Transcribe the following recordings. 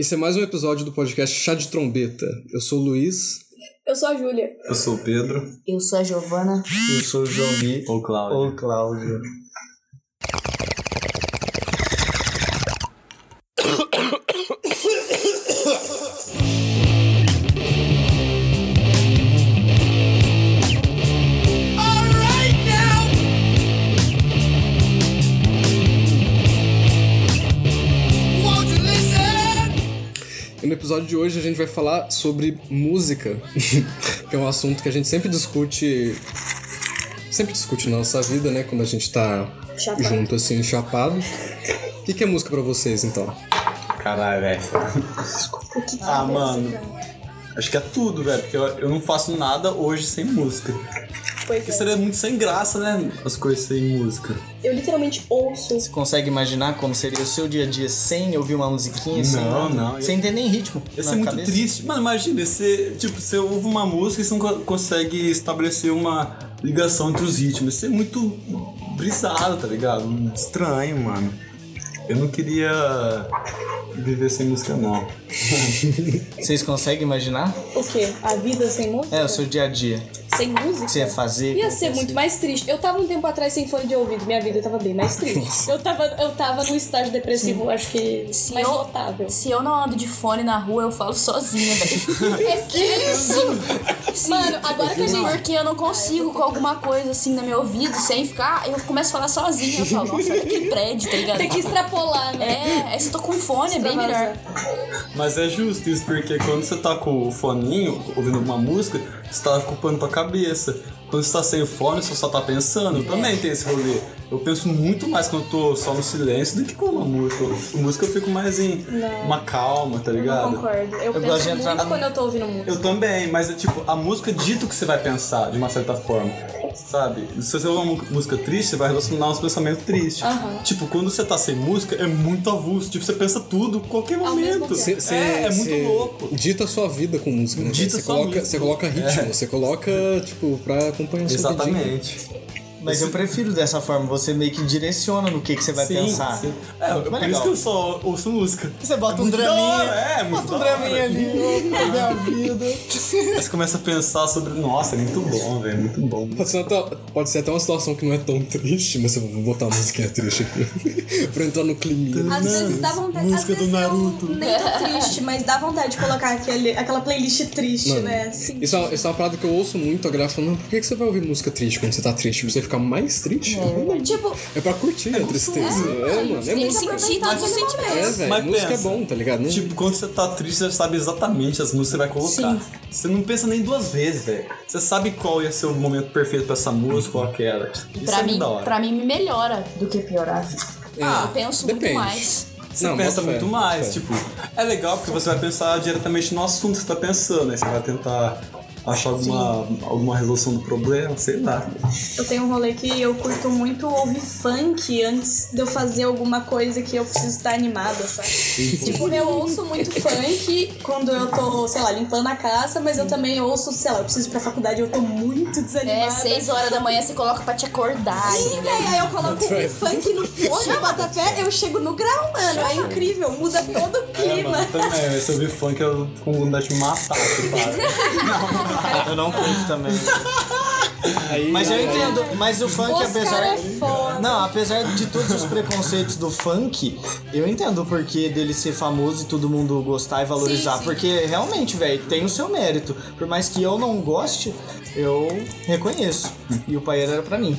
Esse é mais um episódio do podcast Chá de Trombeta. Eu sou o Luiz. Eu sou a Júlia. Eu sou o Pedro. Eu sou a Giovana. Eu sou o Jomi. Ou Cláudio. Ou Cláudio. Episódio de hoje a gente vai falar sobre música, que é um assunto que a gente sempre discute. Sempre discute na nossa vida, né? Quando a gente tá Chapado. junto, assim, chapado. O que, que é música pra vocês, então? Caralho, velho. O que que Ah, é mano. Acho que é tudo, velho. Porque eu, eu não faço nada hoje sem música. Pois Porque é. seria muito sem graça, né? As coisas sem música. Eu literalmente ouço. Você consegue imaginar como seria o seu dia a dia sem ouvir uma musiquinha? sem Não, nada? não. Sem ter nem ritmo. Ia ser muito cabeça? triste. Mano, imagina, você, tipo, você ouve uma música e você não co- consegue estabelecer uma ligação entre os ritmos. Isso é muito brisado, tá ligado? Estranho, mano. Eu não queria viver sem música, não. Vocês conseguem imaginar? O quê? A vida sem música? É, o seu dia a dia. Sem música? Que você ia fazer? Ia ser que muito mais triste. Eu tava um tempo atrás sem fone de ouvido, minha vida tava bem mais triste. eu, tava, eu tava num estágio depressivo, acho que Se mais eu- notável. Se eu não ando de fone na rua, eu falo sozinha, velho. É sério? Sim. Mano, agora que a gente. Porque eu não consigo com alguma coisa assim no meu ouvido, sem ficar, eu começo a falar sozinha. Eu falo, nossa, olha aquele prédio, tá ligado? Tem que extrapolar, né? É, é, se eu tô com fone, é bem melhor. Mas é justo isso, porque quando você tá com o foninho, ouvindo uma música, você tá ocupando tua cabeça. Quando você tá sem fone, você só tá pensando. Eu também tenho esse rolê. Eu penso muito mais quando eu tô só no silêncio do que com uma música. Com música eu fico mais em Não. uma calma, tá Eu não ligado? concordo. Eu, gosto penso de entrar muito na- quando eu tô ouvindo música. Eu também, mas é tipo, a música dita o que você vai pensar, de uma certa forma. Sabe? Se você ouvir uma música triste, você vai relacionar uns pensamentos tristes. Aham. Tipo, quando você tá sem música, é muito avulso. Tipo, você pensa tudo, qualquer momento. Cê- cê- é, é muito louco. Dita a sua vida com música, né? Dita Você sua coloca, vida. você coloca ritmo, É. você coloca, tipo, pra acompanhar o seu. Exatamente. Mas eu prefiro dessa forma, você meio que direciona no que, que você vai Sim, pensar. sim. É, Muito por mais isso legal. que eu só ouço música. Você bota um muito da draminha. hora, é, muito Bota um draminha ali, opa, minha vida. Aí você começa a pensar sobre. Nossa, é muito bom, velho. Muito bom. Pode ser, até, pode ser até uma situação que não é tão triste, mas eu vou botar uma musiquinha triste aqui. pra entrar no clima. Às vezes dá vontade. Música do Naruto. Eu nem tô triste, mas dá vontade de colocar aquele, aquela playlist triste, Mano, né? Assim. Isso é, isso é uma parada que eu ouço muito, a galera falando, por que, que você vai ouvir música triste quando você tá triste? Você fica mais triste? Tipo, É pra curtir a tristeza. É, mano. É Tem música. sentir todos os É, sentimentos. velho. Mas Música pensa, é bom, tá ligado? Não- Tipo, quando você tá triste, você sabe exatamente as músicas que você vai colocar. Você não pensa nem duas vezes, velho. Você sabe qual ia ser o momento perfeito pra essa música ou aquela. Isso Pra é mim, muito da hora. pra mim me melhora do que piorar. Ah, eu penso depende. muito mais. Você Não, pensa bota fé, muito mais. fé. Tipo, é legal porque você vai pensar diretamente no assunto que você tá pensando. Aí você vai tentar achar alguma, alguma resolução do problema, sei lá. eu tenho um rolê que eu curto muito ouvir funk antes de eu fazer alguma coisa que eu preciso estar animada, sabe? tipo, eu ouço muito funk quando eu tô, sei lá, limpando a casa, mas eu também ouço, sei lá, eu preciso ir pra faculdade, eu tô muito desanimada. É, seis horas da manhã você coloca pra te acordar, Sim, velho, aí eu coloco um funk no fone, bota fé, eu chego no grau, mano. É incrível, muda todo o É, clima. mano, também. Se eu ouvir funk, eu fico com vontade de me matar, se para. Eu não curto também. Aí- Mas eu aí- entendo, mas o funk, Os apesar. é foda. Não, apesar de todos os preconceitos do funk, eu entendo o porquê dele ser famoso e todo mundo gostar e valorizar. Sim, sim. Porque realmente, velho, tem o seu mérito. Por mais que eu não goste, eu reconheço. E o pai era pra mim.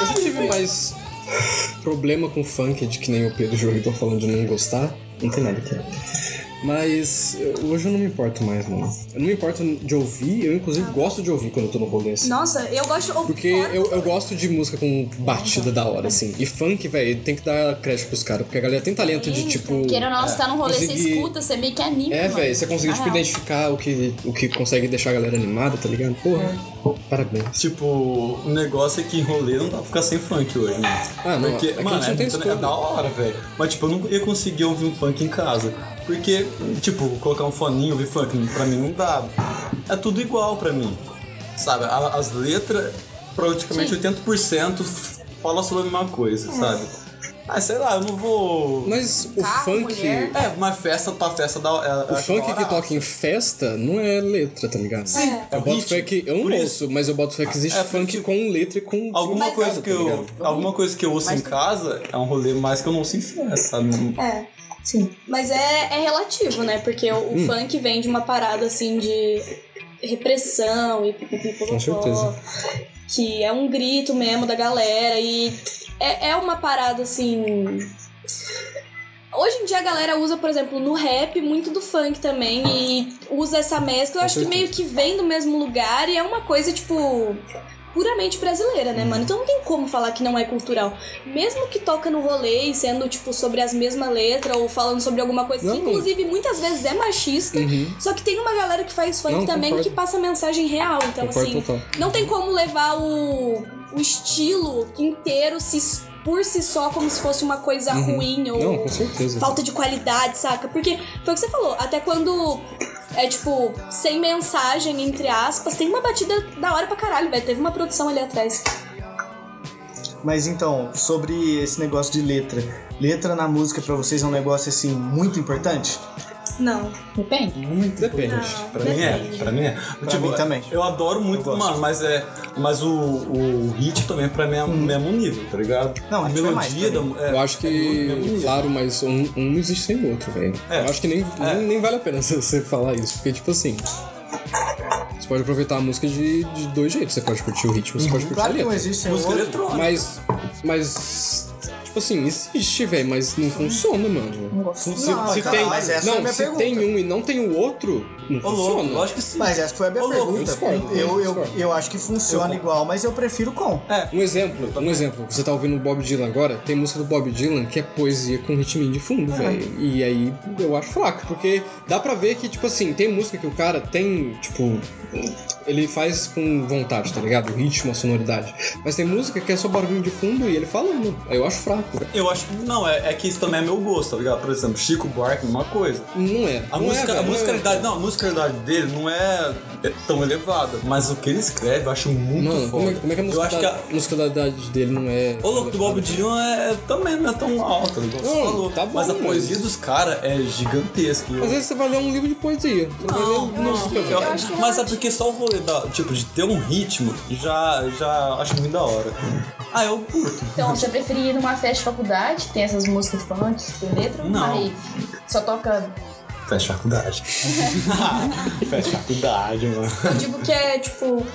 Eu já tive mais problema com funk de que nem o Pedro o João estão falando de não gostar. Não tem nada aqui. Mas eu- hoje eu não me importo mais, mano. Eu não me importo de ouvir, eu inclusive gosto de ouvir quando eu tô no rolê assim. Nossa, eu gosto de ouvir Porque eu, eu gosto de música com batida da hora, assim. E funk, velho, tem que dar crédito pros caras. Porque a galera tem talento de, tipo... Queira ou não, você tá num rolê, você conseguir- escuta, você meio que anima. É, velho, você conseguir, Na tipo, identificar o que, o que consegue deixar a galera animada, tá ligado? Porra, parabéns. Tipo, o negócio é que em rolê não dá pra ficar sem funk hoje, né? Ah, não, Porque, aqui a mano, é, não tem é da hora, velho. Mas, tipo, eu não ia conseguir ouvir um funk em casa. Porque, tipo, colocar um foninho, ouvir funk, pra mim não dá. É tudo igual pra mim. Sabe? As letras, praticamente 80% fala sobre a mesma coisa, sabe? Ah, sei lá, eu não vou. Mas o Carro, funk. mulher. É, uma festa pra festa da. É, O funk que toca em festa não é letra, tá ligado? Sim, é Eu o boto fé que. Eu não isso. ouço, mas eu boto fé que existe É, funk com letra e com. Alguma coisa que tá eu. ligado? Alguma coisa que eu ouço em casa é um rolê mais que eu não ouço em festa, sabe? É. Sim. Mas é, é relativo, né? Porque o, o Hum. funk vem de uma parada assim de repressão e pipipi Com certeza. Que é um grito mesmo da galera e é, é uma parada assim. Hoje em dia a galera usa, por exemplo, no rap muito do funk também e usa essa mescla. Eu acho que meio que vem do mesmo lugar e é uma coisa, tipo, puramente brasileira, né, mano? Então não tem como falar que não é cultural. Mesmo que toca no rolê e sendo, tipo, sobre as mesmas letras ou falando sobre alguma coisa que, Não. inclusive, muitas vezes é machista. Uhum. Só que tem uma galera que faz funk Não, também concordo. que passa mensagem real. Então, Concordo assim, total. não tem como levar o, o estilo inteiro se, por si só como se fosse uma coisa ruim ou Uhum. Não, falta de qualidade, saca? Porque foi o que você falou, até quando é tipo, sem mensagem, entre aspas, tem uma batida da hora pra caralho, velho. Teve uma produção ali atrás. Mas então, sobre esse negócio de letra. Letra na música pra vocês é um negócio assim muito importante? Não. Depende. Depende. Não. Pra mim é, Depende. pra mim é. Pra mim também. Eu adoro muito, Eu mano, mas é. Mas o, o hit também pra mim é o mesmo nível, tá ligado? Não, a é melodia da. É, Eu acho é muito que, nível. claro, mas um, um não existe sem o outro, velho. É. Eu acho que nem, É. nem, nem vale a pena você falar isso, porque, tipo assim. Você pode aproveitar a música de, de dois jeitos. Você pode curtir o ritmo, você pode curtir Claro a que não letra. existe sem o Música outro. eletrônica. Mas. Mas. Tipo assim, existe, velho, mas não funciona, mano. Não. Se, Não, se cara, tem, mas essa é a não, minha se pergunta. tem um e não tem o outro, não Ô, louco, funciona. lógico que sim. Mas essa foi a minha Ô, louco, pergunta. eu discordo, eu, eu eu, eu acho que funciona igual, mas eu prefiro com. É. Um exemplo, um exemplo. Você tá ouvindo o Bob Dylan agora, tem música do Bob Dylan que é poesia com ritminho de fundo, velho. E aí eu acho fraco, porque dá pra ver que, tipo assim, tem música que o cara tem, tipo. Ele faz com vontade, tá ligado? O ritmo, a sonoridade. Mas tem música que é só barulho de fundo e ele falando. Aí eu acho fraco. Eu acho que. Não, é, é que isso também é meu gosto, tá ligado? Por exemplo, Chico Buarque, uma coisa. Não é. A, não música, é, a velho, não é. musicalidade, não, a musicalidade dele não é tão elevada, mas o que ele escreve eu acho muito Mano, foda. como é, como é que a eu acho que a, musicalidade, musicalidade dele não é. O louco do Bob Dylan é, também não é tão alta, igual você Não, falou. tá bom, mas a mas- poesia dos caras é gigantesca. Eu- Às vezes você vai ler um livro de poesia. Você não, eu- velho. acho que mas é porque só o rolê da, tipo, de ter um ritmo já, já acho muito da hora. Ah, eu curto. Então, você preferia ir numa festa de faculdade, que tem essas músicas funk, que tem letra, Não. rave? Só toca. Fecha faculdade. Fecha faculdade, mano. Eu digo que é tipo.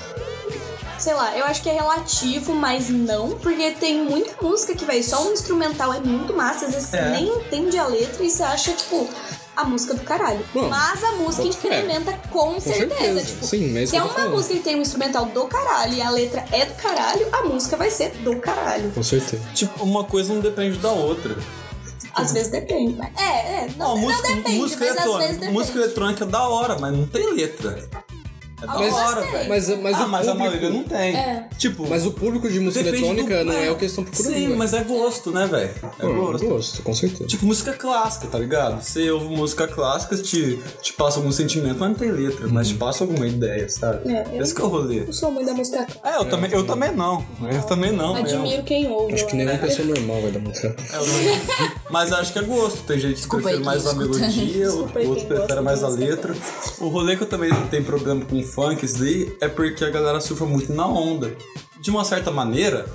Sei lá, eu acho que é relativo, mas não, porque tem muita música que, velho, só um instrumental é muito massa, às vezes você É. nem entende a letra e você acha, tipo, a música do caralho. Não, mas a música boto fé. incrementa com, certeza. certeza. Tipo, Sim, é se é uma falando. música que tem um instrumental do caralho e a letra é do caralho, a música vai ser do caralho. Com certeza. Tipo, uma coisa não depende da outra. Às vezes depende. mas- É, é, não, Não, não música, depende, música mas às vezes eletrônica. depende. Música eletrônica é da hora, mas não tem letra. É da hora, tem. velho. Mas, mas ah, o mas a público, maioria não tem. É. Tipo, Mas o público de música eletrônica do- não é o que eles estão procurando. Sim, velho. mas é gosto, né, velho? É Pô, gosto. gosto, com certeza. Tipo música clássica, tá ligado? Você ouve música clássica, te, te passa algum sentimento, mas não tem letra, mas te passa alguma ideia, sabe? É, eu- Esse que é o rolê. Eu sou muito da música É, eu, também, eu também não. Eu também não. Admiro quem ouve. Acho que nenhuma pessoa normal vai dar música. É, eu não- Mas acho que é gosto. Tem gente que prefere mais a melodia, Desculpa outros quem prefere gosta mais a letra. O rolê que eu também tenho problema com funk, isso daí, é porque a galera surfa muito na onda. De uma certa maneira,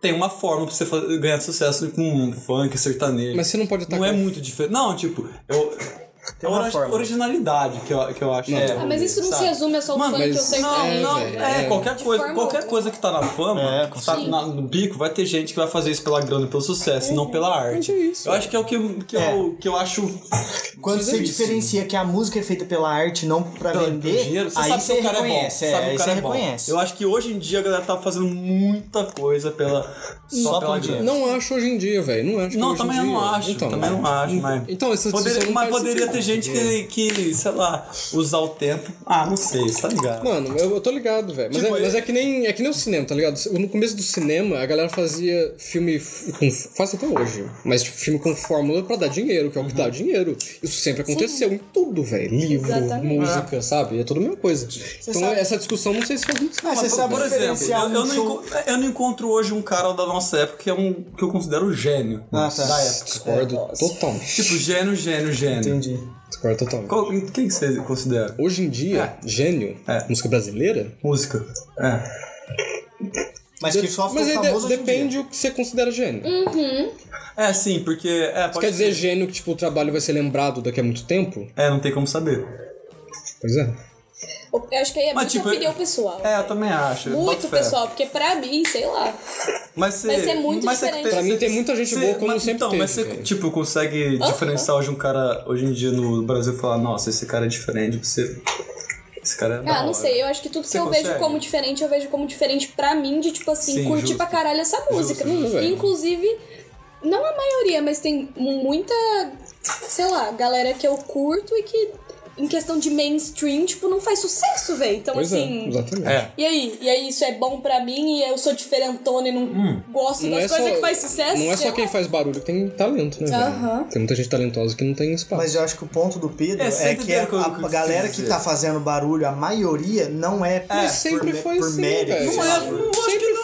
tem uma forma pra você ganhar sucesso com funk, sertanejo. Mas você não pode estar Não é muito diferente. Não, tipo, eu. Tem uma ori- originalidade que eu, que eu acho. Não. é, Ah, mas isso não se sabe? resume a só o Mano, funk mas- ou sertanejo. Não, não, velho, é, é. qualquer coisa, qualquer coisa que tá na fama, É, que tá na- no bico, vai ter gente que vai fazer isso pela grana e pelo sucesso, e não pela arte. é isso. Eu acho que é o que, que, É. Eu, que eu acho. Quando é você diferencia que a música é feita pela arte, não pra pelo vender, dinheiro, você aí sabe você que cara reconhece. é É, bom. Sabe que aí o cara você é bom. reconhece. Eu acho que hoje em dia a galera tá fazendo muita coisa pela. Só, pela grana. dinheiro. Não acho hoje em dia, velho. Não acho. que Não, hoje em também eu não acho. Então, também não acho, mas. Então, essa Poderia, discussão não mas poderia ter gente que, que, sei lá, usar o tempo. Ah, não sei, tá ligado? Mano, eu, eu tô ligado, velho. Mas, Tipo, é, mas é que nem é que nem o cinema, tá ligado? No começo do cinema, a galera fazia filme com. Faz até hoje. Mas tipo, filme com fórmula pra dar dinheiro, que é o que dá dinheiro. Isso sempre aconteceu em tudo, velho. Livro, Exatamente. música, sabe? É tudo a mesma coisa. Então sabe- essa discussão não sei se faz muito Ah, você sabe por exemplo, eu, um eu não enco- eu não encontro hoje um cara da nossa época que é um que eu considero gênio Ah, tá. da época. Discordo total. Tipo, gênio, gênio, gênio. Entendi. Discordo total. Qual, quem que você considera? Hoje em dia, gênio, É. música brasileira, Música. É. Mas que só ficou mas de- famoso hoje em depende o que você considera gênio. É, sim, porque. É, pode Quer dizer ser. gênio que tipo, o trabalho vai ser lembrado daqui a muito tempo? É, não tem como saber. Pois é. Eu acho que aí é Mas, muito tipo, opinião pessoal. É, eu também acho. Muito pessoal, porque pra mim, sei lá. Mas você, Vai ser muito mas você diferente. Pra mim tem muita gente você- boa, como mas, sempre Então, teve, mas você, tipo, consegue diferenciar hoje um cara, hoje em dia no Brasil, e falar, nossa, esse cara é diferente, você... Esse cara é Ah, não hora. sei, eu acho que tudo que eu consegue? vejo como diferente, eu vejo como diferente pra mim, de tipo assim, Sim, curtir justo. pra caralho essa música. justo, velho. Inclusive, não a maioria, mas tem muita, sei lá, galera que eu curto e que, em questão de mainstream, tipo, não faz sucesso, velho. Então, Pois assim. é, exatamente. É. E aí? E aí, isso é bom pra mim e eu sou diferentona e não gosto Não das é, coisas só, que faz sucesso? não é só quem faz barulho que tem talento, né? velho? Aham. Tem muita gente talentosa que não tem espaço. Mas eu acho que o ponto do Pedro É, é, que a, a galera que tá fazendo barulho, a maioria, não é por, Mas sempre por, foi por assim, mérito. Não é, por- não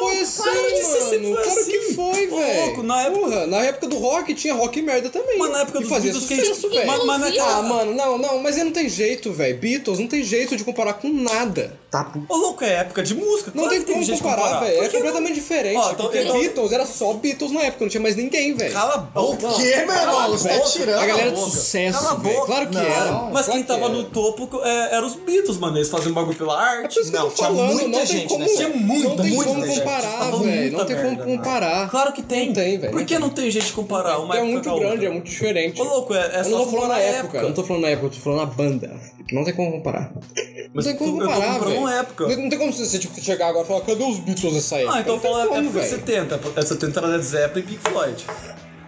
foi assim, Claro que mano. sempre foi claro assim. que foi, velho. na época- Porra, na época do rock tinha rock merda também. Mas na época E dos fazia Beatles que sucesso, velho. Mas- mas naquela- Ah, mano, não, não, mas aí não tem jeito, velho. Beatles não tem jeito de comparar com nada. Tá pu- Ô, louco, é época de música. Não claro tem como comparar, velho. É completamente diferente. Ó, então- porque então- Beatles era só Beatles na época, não tinha mais ninguém, velho. Cala a O boca. quê, meu irmão? a Você tá tirando. A galera de boca. sucesso, Cala a boca. Claro que Não. era. Mas claro quem que tava era. no topo é, era os Beatles, mano. Eles faziam bagulho pela arte. Não, tinha falando, muita não tem gente como, nessa Tinha muita, não tem muita como gente. comparar, velho. Não tem como né? comparar. Claro que tem. Não tem, velho. Por que não tem gente comparar uma é muito grande, é muito diferente. Ô, louco, é, é eu só não tô falando na época, eu não tô falando na época, eu tô falando na banda. Não tem como comparar. Não tem como comparar, velho. Uma época. Não, tem como você tipo, chegar agora e falar, cadê os Beatles dessa época? Ah, então fala como, época velho. 70. É 70 era Led Zeppelin e Pink Floyd.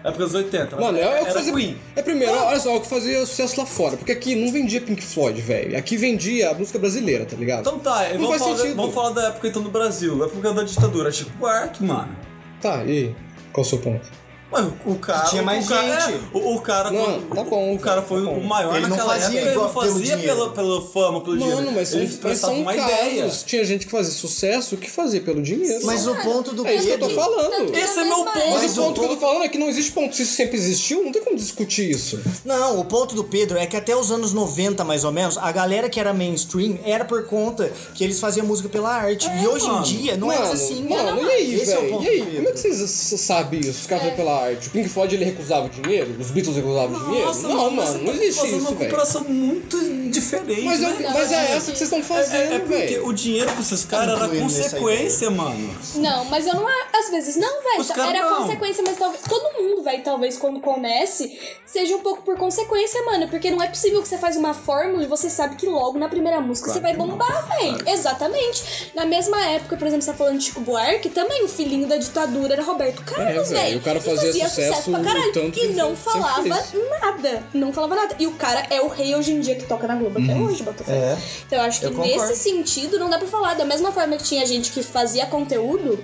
Época dos 80. Mano, é, é o que fazia. Queen. É primeiro, olha só, é o que fazia sucesso lá fora. Porque aqui não vendia Pink Floyd, velho. Aqui vendia a música brasileira, tá ligado? Então tá, Não vamos faz falar, da, sentido. vamos falar da época então do Brasil. Época da ditadura. Chico Buarque, mano. Tá, e? Qual o seu ponto? Mano, o cara. Tinha mais o cara, gente. é, o, o cara. Não, quando- tá bom, O cara tá foi bom. o maior Ele não fazia época. Ele não pelo fazia dinheiro. pela, pela fama, pelo dinheiro. Mano, mas são, ele mas são uma casos. ideia. Tinha gente que fazia sucesso que fazia pelo dinheiro. Mas o ponto do É isso que eu tô Pedro. falando. Esse é meu Mas ponto. Mas Mas o o ponto que eu tô falando é que não existe ponto. Se isso sempre existiu, não tem como discutir isso. Não, o ponto do Pedro é que até os anos 90, mais ou menos, a galera que era mainstream era por conta que eles faziam música pela arte. e hoje mano. em dia não é mano, mais assim. Mano, Não, e aí, é o velho? ponto e aí? Como é que vocês sabem isso? Os caras É. é. pela arte. O Pink Floyd ele recusava dinheiro? Os Beatles recusavam dinheiro? Nossa, não, mas mano, você não tá existe fazendo isso, uma velho. comparação muito diferente. Mas, é, né? que- mas é essa que vocês estão É, fazendo, é porque o dinheiro pra esses caras era incluindo nessa consequência, mano. Não, mas eu não. Às vezes não, velho. Era não. consequência, mas talvez. Todo mundo, velho, talvez quando comece, seja um pouco por consequência, mano. Porque não é possível que você faz uma fórmula e você sabe que logo na primeira música você vai bombar, velho. Exatamente. Na mesma época, por exemplo, você tá falando de Chico Buarque, também o filhinho da ditadura era Roberto Carlos, É, velho, o cara E fazia sucesso pra caralho. tanto e que não falava nada. Não falava nada. E o cara é o rei hoje em dia que toca na Globo até hoje, Botafogo. É. Então eu acho que Eu nesse sentido não dá pra falar. Da mesma forma que tinha gente que fazia conteúdo,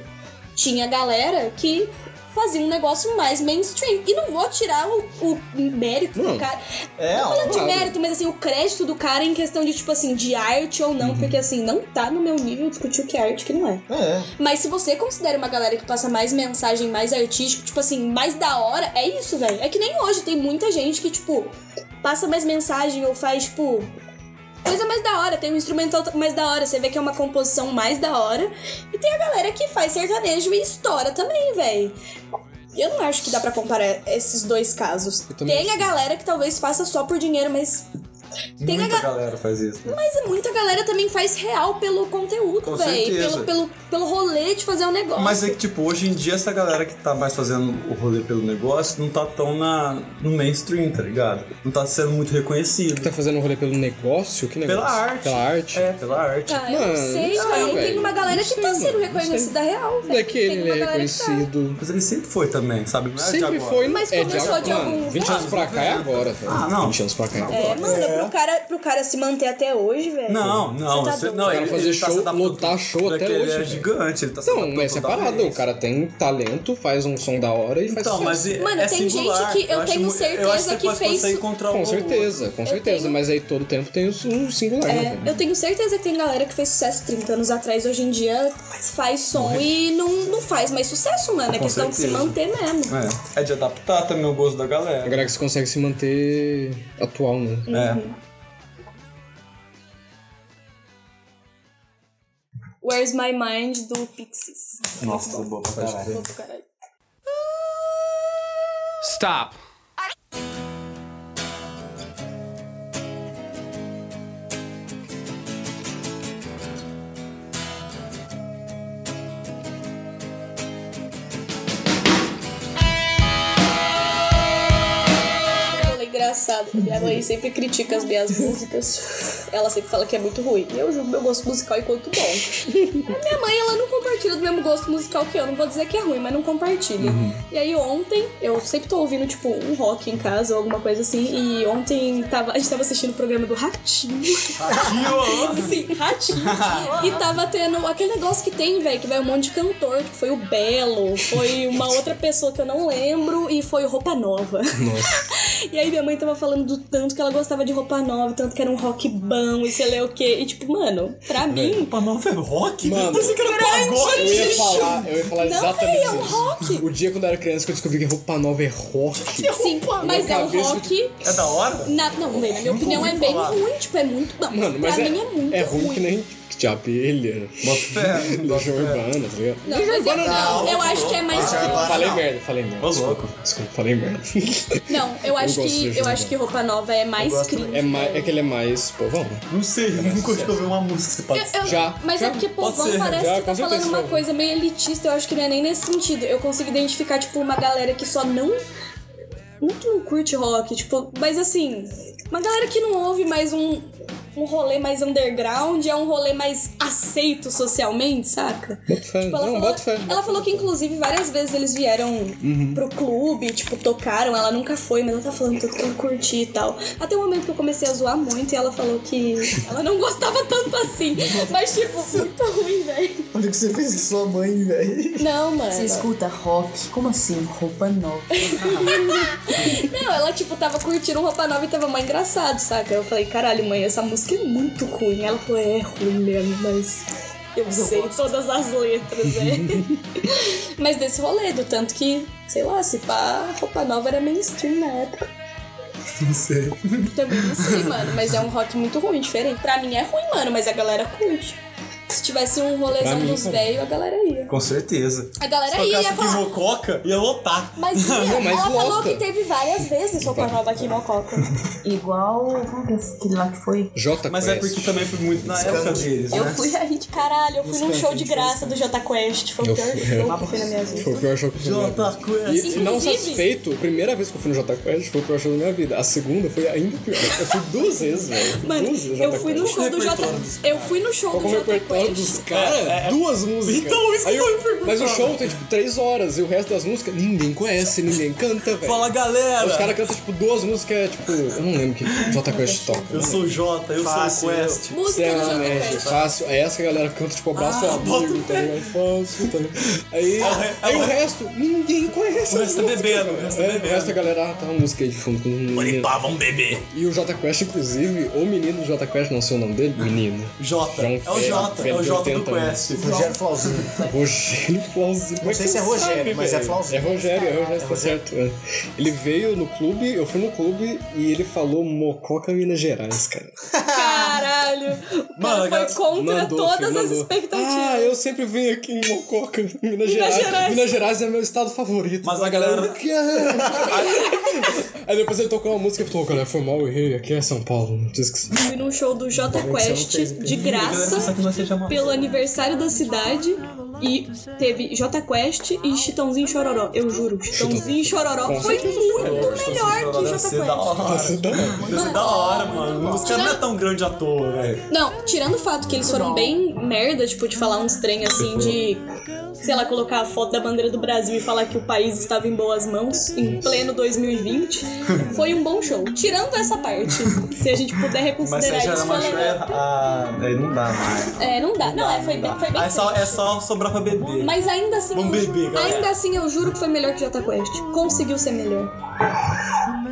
tinha galera que fazia um negócio mais mainstream. E não vou tirar o, o mérito do cara. É, não falando de mérito, mas assim, o crédito do cara em questão de, tipo assim, de arte ou não. Porque assim, não tá no meu nível discutir o que é arte e o que não é. É. Mas se você considera uma galera que passa mais mensagem, mais artístico, tipo assim, mais da hora, é isso, velho. É que nem hoje, tem muita gente que, tipo, passa mais mensagem ou faz, tipo. Coisa mais da hora, tem um instrumental mais da hora, você vê que é uma composição mais da hora. E tem a galera que faz sertanejo e estoura também, velho. Eu não acho que dá pra comparar esses dois casos. Tem a galera que talvez faça só por dinheiro, mas Tem a Muita ga- galera faz isso. né? Mas muita galera também faz real pelo conteúdo, velho. Pelo, pelo, pelo rolê de fazer o negócio. Mas é que, tipo, hoje em dia essa galera que tá mais fazendo o rolê pelo negócio não tá tão na, no mainstream, tá ligado? Não tá sendo muito reconhecido. Tá fazendo rolê pelo negócio? Que negócio? Pela arte. Pela arte? É, pela arte. Ah, eu não Mano, sei, não sei, velho. Tem uma galera Não que sei, tá sendo reconhecida real, velho. Não é que Tem ele é galera que tá. reconhecido. Mas ele sempre foi também, sabe? Não é de Sempre agora. foi, Mas é começou de mano, algum- 20 anos pra cá é agora, velho. Ah, não. 20 anos pra cá é agora. É, mano, Pro, cara, pro cara se manter até hoje, velho. Não, não, Você tá você- não, O cara ele, fazer ele tá show, adaptando lotar show até ele hoje, é velho. gigante, ele tá Não, adaptando é separado. O cara tem talento, faz um som da hora e faz Então, mas é, Mano, é tem singular. gente que eu acho tenho certeza eu que, que fez- encontrar Com certeza, com certeza. tenho- Mas aí todo tempo tem um singular, É, né? Eu tenho certeza que tem galera que fez sucesso 30 anos atrás, hoje em dia faz som e não, não faz mais sucesso, mano. É Com questão de se manter mesmo. É, é de adaptar também o gosto da A galera. galera que você consegue se manter atual, né? É. Where's My Mind do Pixies. Nossa, boa pra caralho. Stop. Engraçado. Minha mãe sempre critica as minhas músicas. Ela sempre fala que é muito ruim. E eu julgo meu gosto musical enquanto bom. A minha mãe, ela não compartilha do mesmo gosto musical que eu. Não vou dizer que é ruim, mas não compartilha. E aí ontem, eu sempre tô ouvindo, tipo, um rock em casa ou alguma coisa assim. E ontem tava, a gente tava assistindo o programa do Ratinho. Sim, Ratinho. e tava tendo aquele negócio que tem, velho, que vai um monte de cantor. Tipo, foi o Belo, foi uma outra pessoa que eu não lembro e foi Roupa Nova. E aí minha mãe tava falando do tanto que ela gostava de roupa nova, tanto que era um rock bom e sei lá o quê. E tipo, mano, pra mim. Roupa nova é rock? Mano, eu pensei que era pagode. Eu ia falar, eu ia falar Não, exatamente véi, é um isso. rock. O dia quando eu era criança que eu descobri que roupa nova é rock. Sim, mas é um cabeça rock. É da hora? Na, não, na minha opinião é bem ruim, tipo, é muito. Não, Mano, pra mas é, mim é muito é ruim, que nem de abelha. Legião Urbana, tá ligado? Não, mas é, não, eu acho que é mais. Falei merda, falei merda. Ô, Desculpa, louco. desculpa, falei merda. Não, eu acho que. Eu acho que roupa nova é mais cringe. É, mais, é que ele é mais povão. Não sei, nunca ouvi ouvir uma música. Você pode Eu- eu- Já, Mas já. é porque povão parece Já, que tá falando uma coisa meio elitista. Eu acho que não é nem nesse sentido. Eu consigo identificar, tipo, uma galera que só não. Não que não curte rock, tipo, mas assim, uma galera que não ouve mais um, um rolê mais underground, é um rolê mais aceito socialmente, saca? Bota fé. Tipo, ela, Não, falou, bota fé. ela falou que, inclusive, várias vezes eles vieram Uhum. pro clube, tipo, tocaram. Ela nunca foi, mas ela tá falando tanto que ela curti e tal. Até o momento que eu comecei a zoar muito e ela falou que ela não gostava tanto assim. Mas, tipo, muito ruim, velho. Olha o que você fez com sua mãe, velho. Não, mano. Você escuta rock? Como assim? Roupa nova. Não, ela, tipo, tava curtindo roupa nova e tava mais engraçado, saca? Eu falei, caralho, mãe, essa música é muito ruim. Ela falou, é ruim mesmo, mas. Eu sei todas as letras, é. mas desse rolê, do tanto que, sei lá, se pá, roupa nova era mainstream na época. Não sei. Também não sei, mano, mas é um rock muito ruim, diferente. Pra mim é ruim, mano, mas a galera curte. Se tivesse um rolezão mim, dos velhos, a galera ia. Com certeza. A galera Se ia, ia tocasse aqui falar. Mococa, ia lotar. Mas ia, Não, mas ela falou lota. que teve várias vezes roupa nova aqui em Mococa. Igual. Como que é aquele lá que foi? J Mas é porque também foi muito na época deles, Eu né? fui aí de caralho, eu fui num show de graça do Jota Quest. Foi o pior fui- show que eu fui na minha vida. Foi o pior show que eu fui na minha vida. Jota Quest. E, não satisfeito, a primeira vez que eu fui no J Quest foi o pior show da minha vida. A segunda foi ainda pior. Eu fui duas vezes, velho. Mano, duas vezes eu fui no Quest. show do Jota. Eu fui no show do que é Jota Quest. dos caras? Duas músicas. Então, isso que Aí eu eu- ia perguntar. Mas o show tem tipo três horas e o resto das músicas ninguém conhece, ninguém canta, velho. Fala, galera! Os caras cantam tipo duas músicas, tipo, eu não lembro que J Quest toca. Eu sou o Jota, eu Fácil. sou o Quest. Música do Jota Quest. fácil. Aí essa galera canta, tipo, abraço Ah, amigo, tá ligado? Fácil, tá ligado? Aí, re- aí é o o re- resto, ninguém conhece. O resto é músicas, bebendo, o resto é É, o bebendo. resto da galera ah, tá uma música aí de fundo com um menino. vamos beber. E o J Quest, inclusive, o menino do J Quest, não sei o nome dele, menino. Jota. É o velho- é o de Jota do 80 anos. Quest. Rogério Flauzinho. Rogério Flauzinho. Como sei se é você Rogério, sabe, mas é velho? Flauzinho. É Rogério, é Rogério, tá certo. é. Ele veio no clube, eu fui no clube e ele falou Mococa Minas Gerais, cara. Caralho. Mano, cara foi contra Mandou, todas filho, as mandou. expectativas. Ah, eu sempre venho aqui em Mococa, Minas Gerais. Gerais. Minas Gerais é meu estado favorito. Mas a galera- é? Aí depois ele tocou uma música e falou, galera, foi mal, eu errei, aqui é São Paulo. Fui num show do J Quest de graça pelo aniversário da cidade. E teve J Quest e Chitãozinho Chororó. Eu juro, Chitãozinho Chororó Com foi certeza muito melhor que Deve J ser Quest. hora. Nossa, da hora. Deve ser da hora, mano. Os caras não é tão grande à toa, velho. Não, tirando o fato que eles foram bem merda, tipo, de falar uns trem assim de. Sei lá, colocar a foto da bandeira do Brasil e falar que o país estava em boas mãos em pleno 2020. Foi um bom show. Tirando essa parte. Se a gente puder Mas reconsiderar você já isso, era uma legal. Ah, aí não dá mais. É, não dá. Não, é, foi bem, foi bem Aí só, é só sobrar pra beber. Mas ainda assim, Vamos eu, beber, galera. ainda assim eu juro que foi melhor que Jota Quest. Conseguiu ser melhor.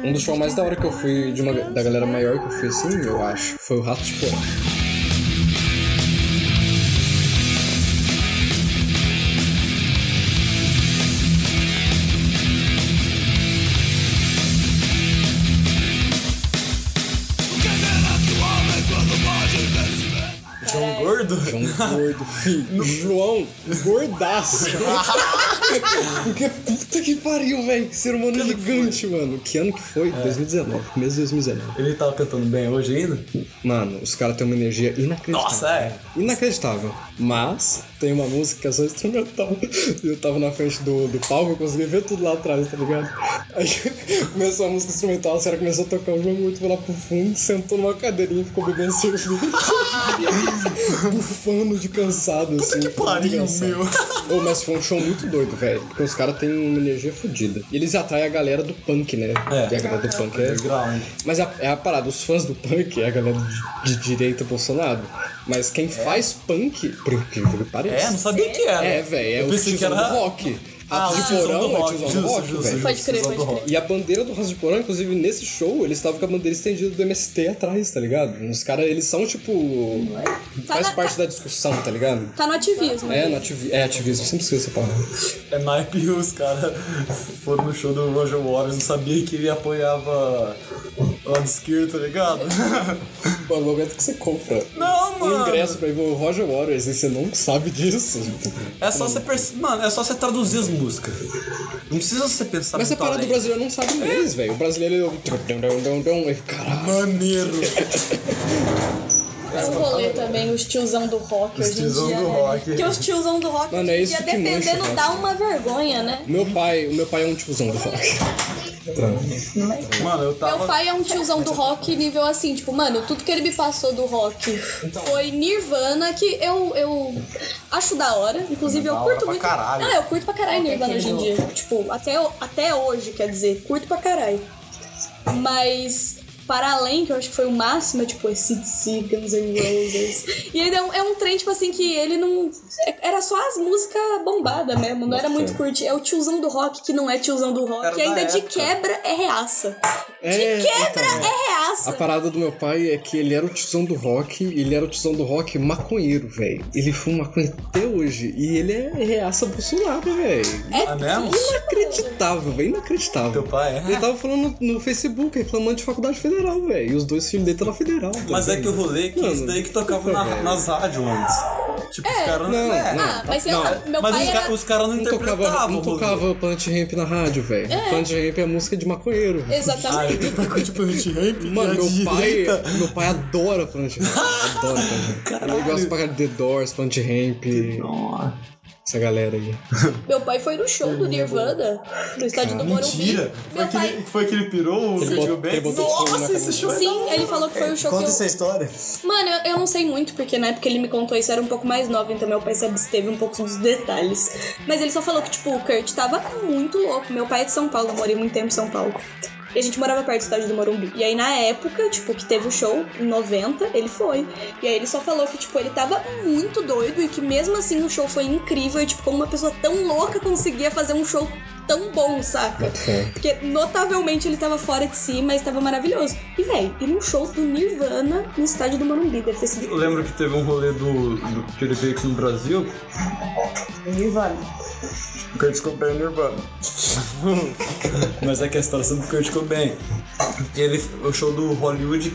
Um dos shows mais da hora que eu fui, de uma, da galera maior que eu fui assim, eu acho, foi o Rato de Porão. Gordo? Filho. João Gordaço. Porque puta que pariu, velho. Que ser humano gigante, mano. Que ano que foi? 2019. Começo de 2019. Ele tava cantando bem hoje ainda? Mano, os caras têm uma energia inacreditável. Nossa, é. Inacreditável. Mas tem uma música que é só instrumental. E eu tava na frente do, do palco, eu consegui ver tudo lá atrás, tá ligado? Aí começou a música instrumental, a senhora começou a tocar o João Gordo, foi lá pro fundo, sentou numa cadeirinha e ficou bebendo cerveja. Bufando de cansado, assim. que pariu, meu. Ô, mas foi um show muito doido, velho. Porque os caras têm uma energia fodida. E eles atraem a galera do punk, né? É. E a galera do punk é. Underground. Mas a- é a parada, os fãs do punk é a galera de, de direita Bolsonaro. Mas quem faz punk, por incrível que pareça. É, não sabia que era. É, velho, é Eu o tiozão era- do rock. Ah, Ratos o de tiozão porão do é o rock. tiozão do rock, velho. Pode crer, pode crer. E a bandeira do Ratos de Porão, inclusive nesse show, eles estavam com a bandeira estendida do MST atrás, tá ligado? Os caras, eles são tipo. faz na- parte da discussão, tá ligado? Tá no ativismo. É, no ativi é ativismo, sempre esqueço essa palavra. É naipe e os caras foram no show do Roger Waters, não sabia que ele apoiava o lado esquerdo, tá ligado? Mano, no momento que você compra Não, um ingresso pra ir ver o Roger Waters e você não sabe disso. É só você perce... Mano, é só você traduzir as músicas. Não precisa você pensar Mas parada do brasileiro não sabe inglês, velho. O brasileiro ele ouve. Caralho. Maneiro. É um rolê também, os tiozão do rock Os hoje em tiozão dia. do né? rock. Porque os tiozão do rock, Mano, é isso dia, que dependendo, cara. dá uma vergonha, né? Meu pai, o meu pai é um tiozão do rock. Mano, eu tava. Meu pai é um tiozão do rock nível assim, tipo, mano, tudo que ele me passou do rock Então. foi Nirvana, que eu, eu acho da hora. Inclusive, eu curto pra muito. caralho. Ah, eu curto pra caralho Nirvana hoje em dia. Tipo, até, até hoje, quer dizer, curto pra caralho. Mas. Para além, que eu acho que foi o máximo, é tipo esse Guns N' Roses. E ele é um, é um trem, tipo assim, que ele não. é- Era só as músicas bombadas mesmo, não era muito curtir. É o tiozão do rock que não é tiozão do rock. Era E ainda da de quebra é reaça. É, De quebra então, é reaça. A parada do meu pai é que ele era o tiozão do rock, e ele era o tiozão do rock maconheiro, velho. Ele fuma maconha até hoje. E ele é reaça Bolsonaro, velho. É mesmo? Inacreditável, velho. Inacreditável. Teu pai é? Ele tava falando no, no Facebook, reclamando de faculdade federal, velho. E os dois filhos dele estão na federal. Mas é que o rolê é que Mano, isso daí que tocava na- velho. nas rádios antes. Tipo, os caras não, é. não. Ah, mas eu, Não, meu Mas pai os, era... os caras não, Não interpretavam. tocava, não tocava Planet Ramp na rádio, velho. Planet Ramp é música de maconheiro. Ah, Exatamente. ele tocou de Planet Ramp? Mano, a meu pai, meu pai adora Planet Ramp. Adora Planet Ramp. Ele gosta pra caralho de The Doors, Planet Ramp, Nossa. Essa galera aí. Meu pai foi no show do Nirvana, no estádio do Morumbi. Mentira! Foi Meu que, pai... ele, foi que ele pirou o Ele botou- Nossa, esse show é Sim, ele falou que foi o show que Conta eu... essa história. Mano, eu, eu não sei muito, porque na época que ele me contou isso eu era um pouco mais nova, então meu pai se absteve um pouco dos detalhes. Mas ele só falou que, tipo, o Kurt tava muito louco. Meu pai é de São Paulo, eu morei muito tempo em São Paulo. E a gente morava perto do estádio do Morumbi. E aí, na época, tipo, que teve o show, em 90, ele foi. E aí ele só falou que, tipo, ele tava muito doido e que mesmo assim o show foi incrível. E, tipo, como uma pessoa tão louca conseguia fazer um show tão bom, saca? Porque notavelmente ele tava fora de si, mas tava maravilhoso. E, véi, ir num show do Nirvana no estádio do Morumbi, deve ter sido. Eu lembro que teve um rolê do, do- que ele veio aqui no Brasil. Nirvana. O Kurt Cobain e Nirvana. Mas é que a é do Kurt Cobain. Ele, o show do Hollywood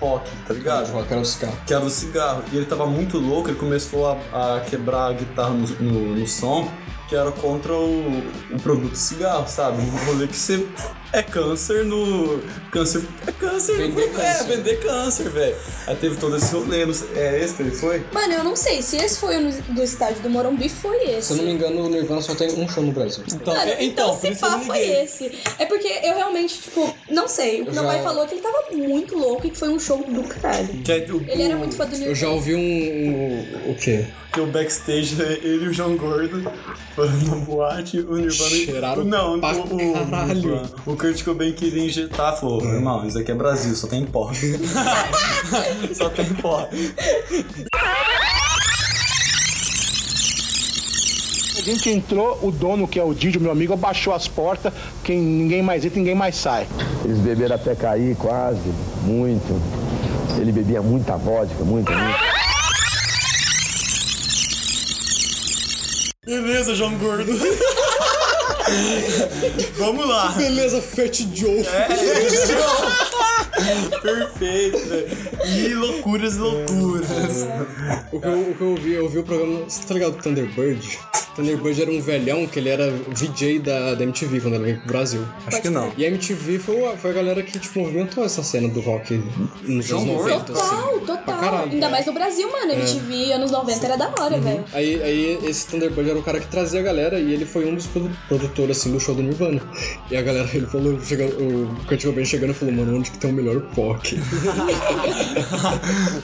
rock, tá ligado? Rock era o cigarro. que era o cigarro. E ele tava muito louco, ele começou a, a quebrar a guitarra no, no, no som, que era contra o, o produto cigarro, sabe? Um rolê que você é câncer no. Câncer. É câncer Vender no, É, câncer. vender câncer, velho. Aí teve todo esse rolê. não sei- É esse que ele foi? Mano, eu não sei se esse foi o do estádio do Morumbi, foi esse. Se eu não me engano, o Nirvana só tem um show no Brasil. Então, Mano, é- então, por se eu pá foi esse. É porque eu realmente, tipo, não sei. O que Eu meu pai falou que ele tava muito louco e que foi um show do caralho. Que é o, Ele era muito fã do Eu Nirvana. já ouvi um. um- o quê? Que o backstage é ele e o João Gordo falando na boate, o Nirvana. Cheiraram não, pra o, o, caralho. o, o Kurt Cobain queria injetar, falou: irmão, isso aqui é Brasil, só tem pó. só tem pó. A gente entrou, o dono, que é o Didio, meu amigo, abaixou as portas, quem ninguém mais entra, ninguém mais sai. Eles beberam até cair, quase, muito. Ele bebia muita vodka, muita, muita. Beleza, João Gordo. Vamos lá. Beleza, Fat Joe. Perfeito. velho. E loucuras, loucuras. O que, eu, o que eu ouvi, eu ouvi o programa. Você tá ligado do Thunderbird? Thunderbird era um velhão que ele era VJ da, da MTV quando ele veio pro Brasil. Acho que não. E a MTV foi, a- foi a galera que tipo, movimentou essa cena do rock nos anos 90. Total, assim. total. Ainda mais no Brasil, mano. MTV anos 90 era da hora, velho. Aí, aí esse Thunderbird era o cara que trazia a galera e ele foi um dos produ- produtores assim do show do Nirvana. E a galera, ele falou, chegando, o Kurt Cobain chegando e falou, mano, onde que tem o melhor POC?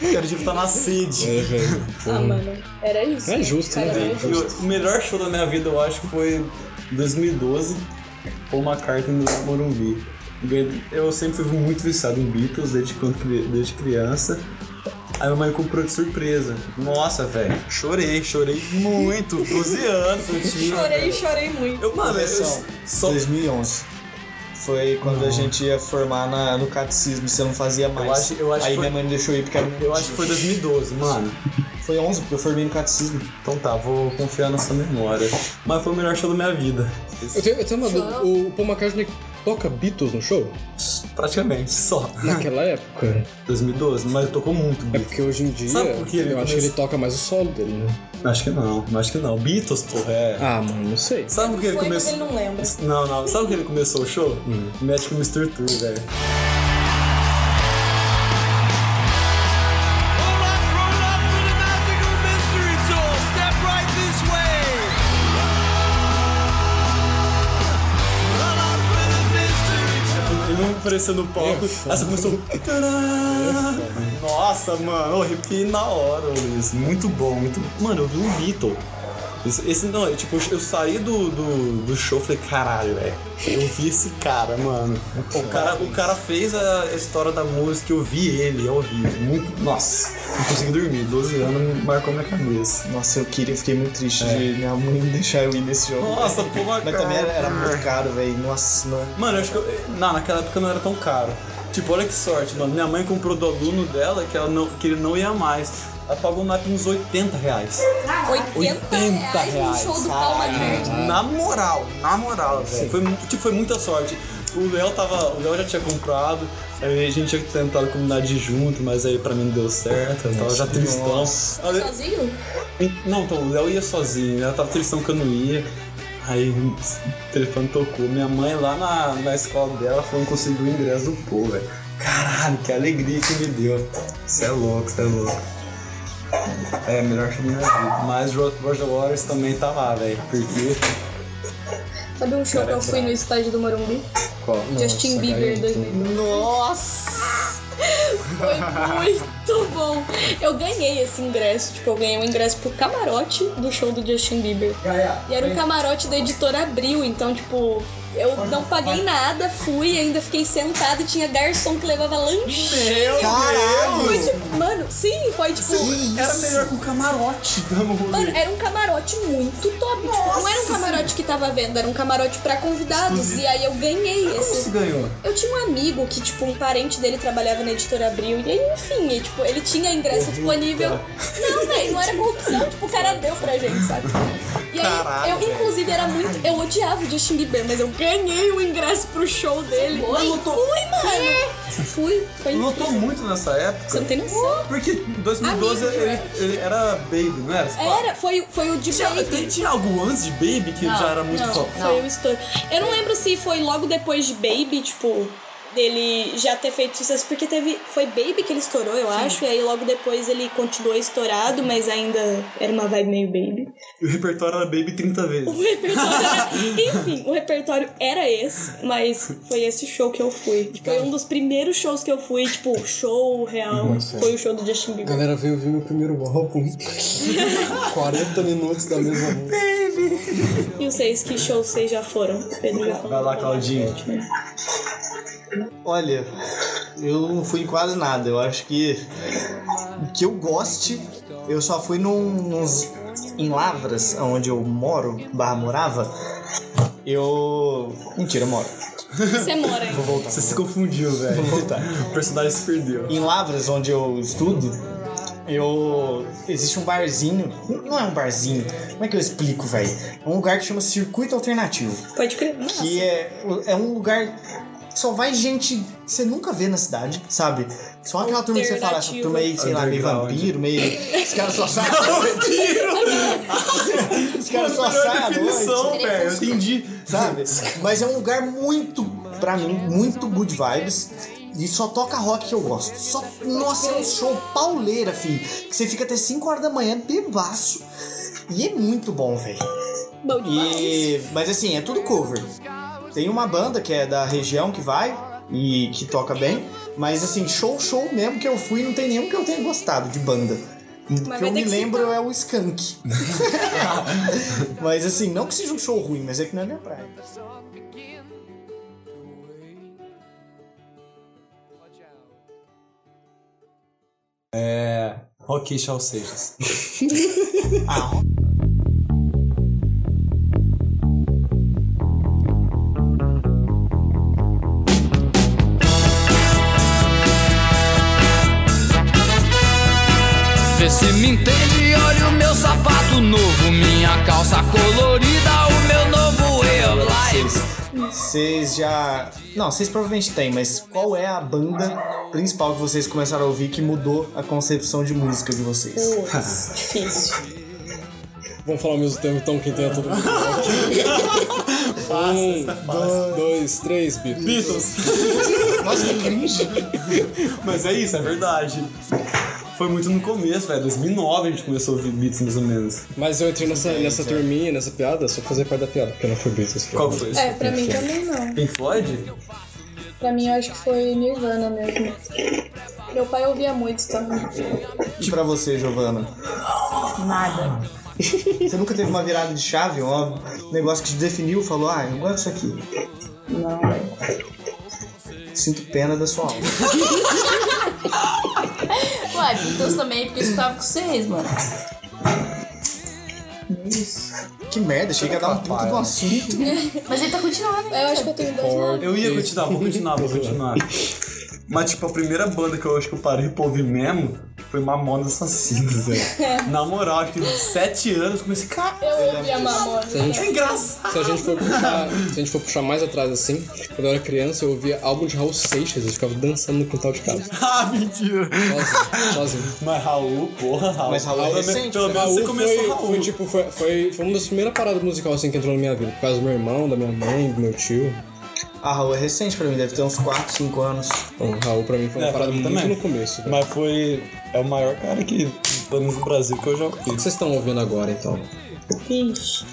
Quero tipo tá na sede. é, velho. Ah, mano. Era isso. É justo, né, era E o- o melhor show da minha vida, eu acho que foi 2012, Paul McCartney no Morumbi. Eu sempre fui muito viciado em Beatles desde, quando, desde criança. Aí minha mãe comprou de surpresa. Nossa, velho, chorei, chorei muito. 12 anos eu tinha. Chorei, chorei muito. Eu, mano, eu, só, 2011. Foi quando a gente ia formar na- no catecismo, você não fazia mais. acho- eu acho Aí foi- minha mãe me deixou ir porque era eu acho que foi 2012, mano. Foi 11, porque eu formei no catecismo. Então tá, vou confiar nessa memória. Mas foi o melhor show da minha vida. Eu tenho, eu tenho uma dúvida, o Paul McCartney toca Beatles no show? Praticamente, só. Naquela época? 2012, mas tocou muito É Beatles. porque hoje em dia, Sabe por que ele eu acho que ele toca mais o solo dele, né? Acho que não, acho que não. Beatles, porra, é. Ah, mano, não sei. Sabe por que ele começou? ele não lembra. Não, não. Sabe por que ele começou o show? Hum. Médico Mr. Tour, velho. Apareceu no palco, É aí você começou. Nossa, mano, eu arrepiei na hora, Luiz. Muito bom, muito Mano, eu vi um Beatle. Esse, esse não, eu, tipo, eu saí do, do, do show e falei, caralho, velho. Eu vi esse cara, mano. O cara, o cara fez a história da música, eu vi ele ao vivo. Muito. Nossa, não consegui dormir. 12 anos marcou minha cabeça. Nossa, eu queria, fiquei muito triste de minha mãe não deixar eu ir nesse jogo. Nossa, pô, Mas também era, era muito caro, velho. Nossa, não. Mano, eu acho que eu, não, naquela época não era tão caro. Tipo, olha que sorte, mano. Minha mãe comprou do aluno dela que, ela não, que ele não ia mais. Ela pagou na época uns 80 reais. 80, reais show do McCartney. Na moral, na moral, velho. Foi, tipo, foi muita sorte. O Léo tava. O Léo já tinha comprado. Aí a gente tinha tentado comunidade junto, mas aí pra mim não deu certo. Eu tava já tristão. Aí- Sozinho? Não, então o Léo ia sozinho, ela tava tristão que eu não ia. Aí o telefone tocou. Minha mãe lá na, na escola dela falou que conseguiu o ingresso do povo, velho. Caralho, que alegria que me deu. Você é louco, você é louco. É, melhor show da vida. Mas Ro- Roger Waters também tá lá, velho. Porque. Sabe um show que eu fui no estádio do Morumbi? Qual? Justin Nossa, Bieber cara, 2000. Nossa! Foi muito bom. Eu ganhei esse ingresso. Tipo, eu ganhei um ingresso pro camarote do show do Justin Bieber. E era um camarote da editora Abril, então, tipo, eu não paguei nada, fui, ainda fiquei sentada e tinha garçom que levava lanche. Meu Foi tipo, mano, sim, foi tipo. Era melhor com camarote, vamos Mano, era um camarote muito top. Tipo, não era um camarote que tava vendo, era um camarote pra convidados. E aí eu ganhei Como esse. você ganhou? Eu tinha um amigo que, tipo, um parente dele trabalhava na editora Abril. E aí, enfim, e, tipo, ele tinha ingresso disponível. Não, velho, não era corrupção. Tipo, o cara deu pra gente, sabe? E ganhei. caralho, eu, velho. inclusive, era muito. Eu odiava o Justin Bieber, mas eu ganhei o ingresso pro show dele. foi? Eu Fui, mano. Fui. Foi incrível. muito nessa época. Você não tem noção. Porque em 2012 Amigo, ele, ele era Baby, não era? Era, foi, foi o de Tinha, Baby. tem- tinha algo antes de Baby que Não, já era muito Não, foda. foi o estouro. Eu não lembro se foi logo depois de Baby, tipo, dele já ter feito sucesso, porque teve. Foi Baby que ele estourou, eu acho, e aí logo depois ele continuou estourado, mas ainda era uma vibe meio Baby. E o repertório era Baby 30 vezes. O repertório era. Enfim, o repertório era esse, mas foi esse show que eu fui. Foi um dos primeiros shows que eu fui, tipo, show real. Foi o show do Justin A Bieber. galera veio ouvir meu primeiro álbum. 40 minutos da mesma música. E vocês, que shows vocês já foram? Pedro já falou. Vai lá, Claudinho. Olha, eu não fui em quase nada. Eu acho que que eu goste, eu só fui num, nos em Lavras, onde eu moro, barra morava. Eu. Mentira, eu moro. Você mora aí. Vou voltar. Você se confundiu, velho. Vou voltar. O personagem se perdeu. Em Lavras, onde eu estudo, eu. Existe um barzinho. Não é um barzinho. Como é que eu explico, velho? É um lugar que chama Circuito Alternativo. Pode crer. Que é, é um lugar só vai gente que você nunca vê na cidade, sabe? Só aquela turma que você fala, essa turma aí, sei lá, meio vampiro, meio. Os caras só saem à noite. Os caras só saem à definição, noite. velho. Eu entendi. Sabe? Mas é um lugar muito, pra mim, muito good vibes. E só toca rock que eu gosto. Só, nossa, é um show pauleira, filho. Que você fica até 5 horas da manhã bebaço. E é muito bom, velho. Bom demais. E, mas assim, é tudo cover. Tem uma banda que é da região que vai e que toca bem, mas assim, show, show mesmo que eu fui, não tem nenhum que eu tenha gostado de banda. O que eu me que lembro é o Skunk. mas assim, não que seja um show ruim, mas é que não é minha praia. Rock Shaw Seixas. Ah, Se me entende, olha o meu sapato novo, minha calça colorida, o meu novo eu life. vocês já. Não, vocês provavelmente têm, mas qual é a banda principal que vocês começaram a ouvir que mudou a concepção de música de vocês? Putz, difícil. Vamos falar ao mesmo tempo, então, quem tem a todo mundo. um, dois, dois, três, Beatles. Beatles. Nossa, que cringe! Mas é isso, é verdade. Foi muito no começo, velho. 2009 a gente começou a ouvir Beatles mais ou menos. Mas eu entrei nessa, nessa turminha, nessa piada, só pra fazer parte da piada, porque não foi Beatles. foi- Qual foi? É, pra mim também não. Pink Floyd? Pra mim eu acho que foi Nirvana mesmo. Meu pai ouvia muito também. E pra você, Giovana? Nada. Você nunca teve uma virada de chave, um negócio que te definiu, falou, ah, eu gosto disso aqui. Não, velho. Sinto pena da sua alma. Ué, Beatles também, porque eu estava com vocês, mano. Que merda, chega a dar um puto do assunto. Mas ele tá continuando, Eu né? acho que eu tenho dois nomes. Eu ia continuar, vou continuar, vou continuar. Mas, tipo, a primeira banda que eu acho que eu parei pra ouvir mesmo foi Mamonas Assassinas, velho. Na moral, acho que sete anos eu comecei, cara, Eu ouvia Mamona. Se a gente é engraçado. Se a gente for puxar, se a gente for puxar mais atrás assim, quando eu era criança, eu ouvia álbum de Raul Seixas, eu ficava dançando no quintal de casa. Ah, mentira. Sozinho, sozinho. Mas Raul, porra, Raul. Mas Raul é menos- recente, Pelo menos você Raul começou foi, Raul. foi tipo, foi, foi, foi uma das primeiras paradas musicais assim que entrou na minha vida, por causa do meu irmão, da minha mãe, do meu tio. A Raul é recente pra mim, deve ter uns 4, 5 anos. Então, Raul pra mim foi uma É, parada mim muito também. no começo. velho. Mas foi. É o maior cara que. Pelo menos no Brasil que eu já O que ouvi. vocês estão ouvindo agora então? Vixe.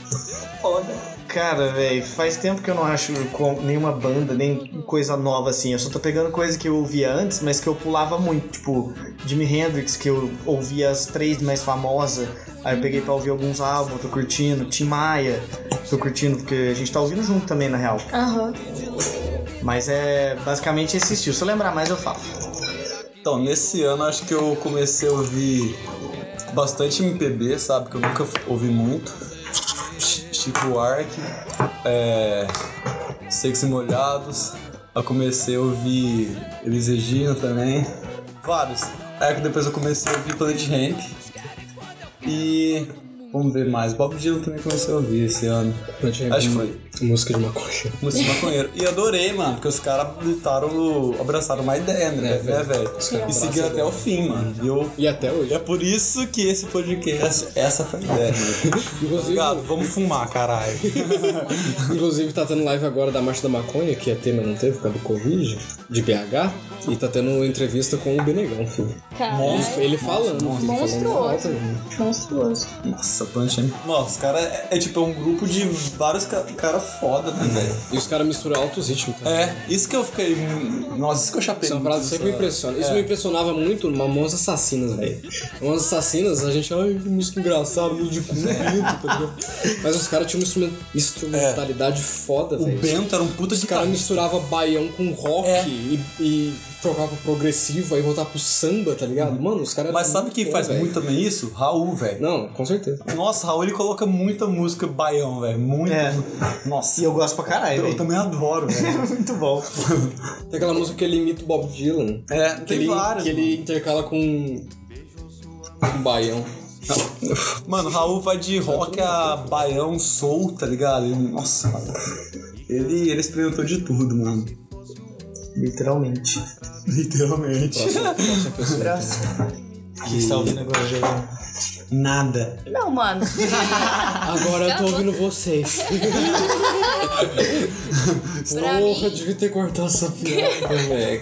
Cara, velho, faz tempo que eu não acho com nenhuma banda, nem coisa nova assim. Eu só tô pegando coisa que eu ouvia antes, mas que eu pulava muito. Tipo, Jimi Hendrix, que eu ouvia as três mais famosas. Aí eu peguei pra ouvir alguns álbuns, tô curtindo. Tim Maia, tô curtindo, porque a gente tá ouvindo junto também, na real. Aham. Mas é basicamente esse estilo. Se eu lembrar mais, eu falo. Então, nesse ano acho que eu comecei a ouvir bastante MPB, sabe? Que eu nunca ouvi muito. Ch- Chico Buarque, é, Secos e Molhados. Eu comecei a ouvir Elis Regina também. Vários. Aí que depois eu comecei a ouvir Planet Ramp. E Vamos ver mais. Bob Dylan também comecei a ouvir esse ano. Acho que foi. Música de maconha. Música de maconheiro. E adorei, mano, porque os caras lutaram, abraçaram uma ideia, né, né velho? E seguiram até o fim, mano. E, eu, E até hoje. é por isso que esse podcast, essa foi a ideia, mano. Inclusive, Obrigado, vamos fumar, caralho. inclusive tá tendo live agora da Marcha da Maconha, que é tema, não teve, por causa do Covid, de BH. E tá tendo entrevista com o Benegão, filho. Caralho. Ele falando. falando Monstruoso. Monstruoso. Nossa, Punch é... Nossa, os caras é, é tipo um grupo de vários caras cara foda, né, velho? E os caras misturam altos ritmos, tá? É, isso que eu fiquei. Nossa, isso que eu chapei. Isso é muito que sempre me impressiona. Isso É. me impressionava muito no Mamonas Assassinas, velho. Mamonas Assassinas, a gente, ai, que música engraçada, música de bonito, tá ligado? Mas os caras tinham uma instrument- instrumentalidade foda, O velho. Bento era um puta Os de caras cara. misturavam baião com rock É. e, e trocava pro progressivo, aí voltava pro samba, tá ligado? Mano, os caras. Mas sabe quem bom, faz velho. muito também isso? Raul, velho. Não, com certeza. Nossa, Raul ele coloca muita música baião, velho. Muito. É. Nossa. E eu gosto pra caralho, eu também adoro, velho. Muito bom. Tem aquela música que ele imita o Bob Dylan. É, Que tem ele, várias. que ele intercala com. com baião. Mano, Raul vai de rock a baião, soul, tá ligado? Ele- nossa, mano. Ele, ele experimentou de tudo, mano. Literalmente. Literalmente. Graças. O que você tá ouvindo agora, Juliano? Nada. Não, mano. Agora eu tô ouvindo vocês. Porra, mim- devia ter cortado essa piada, velho.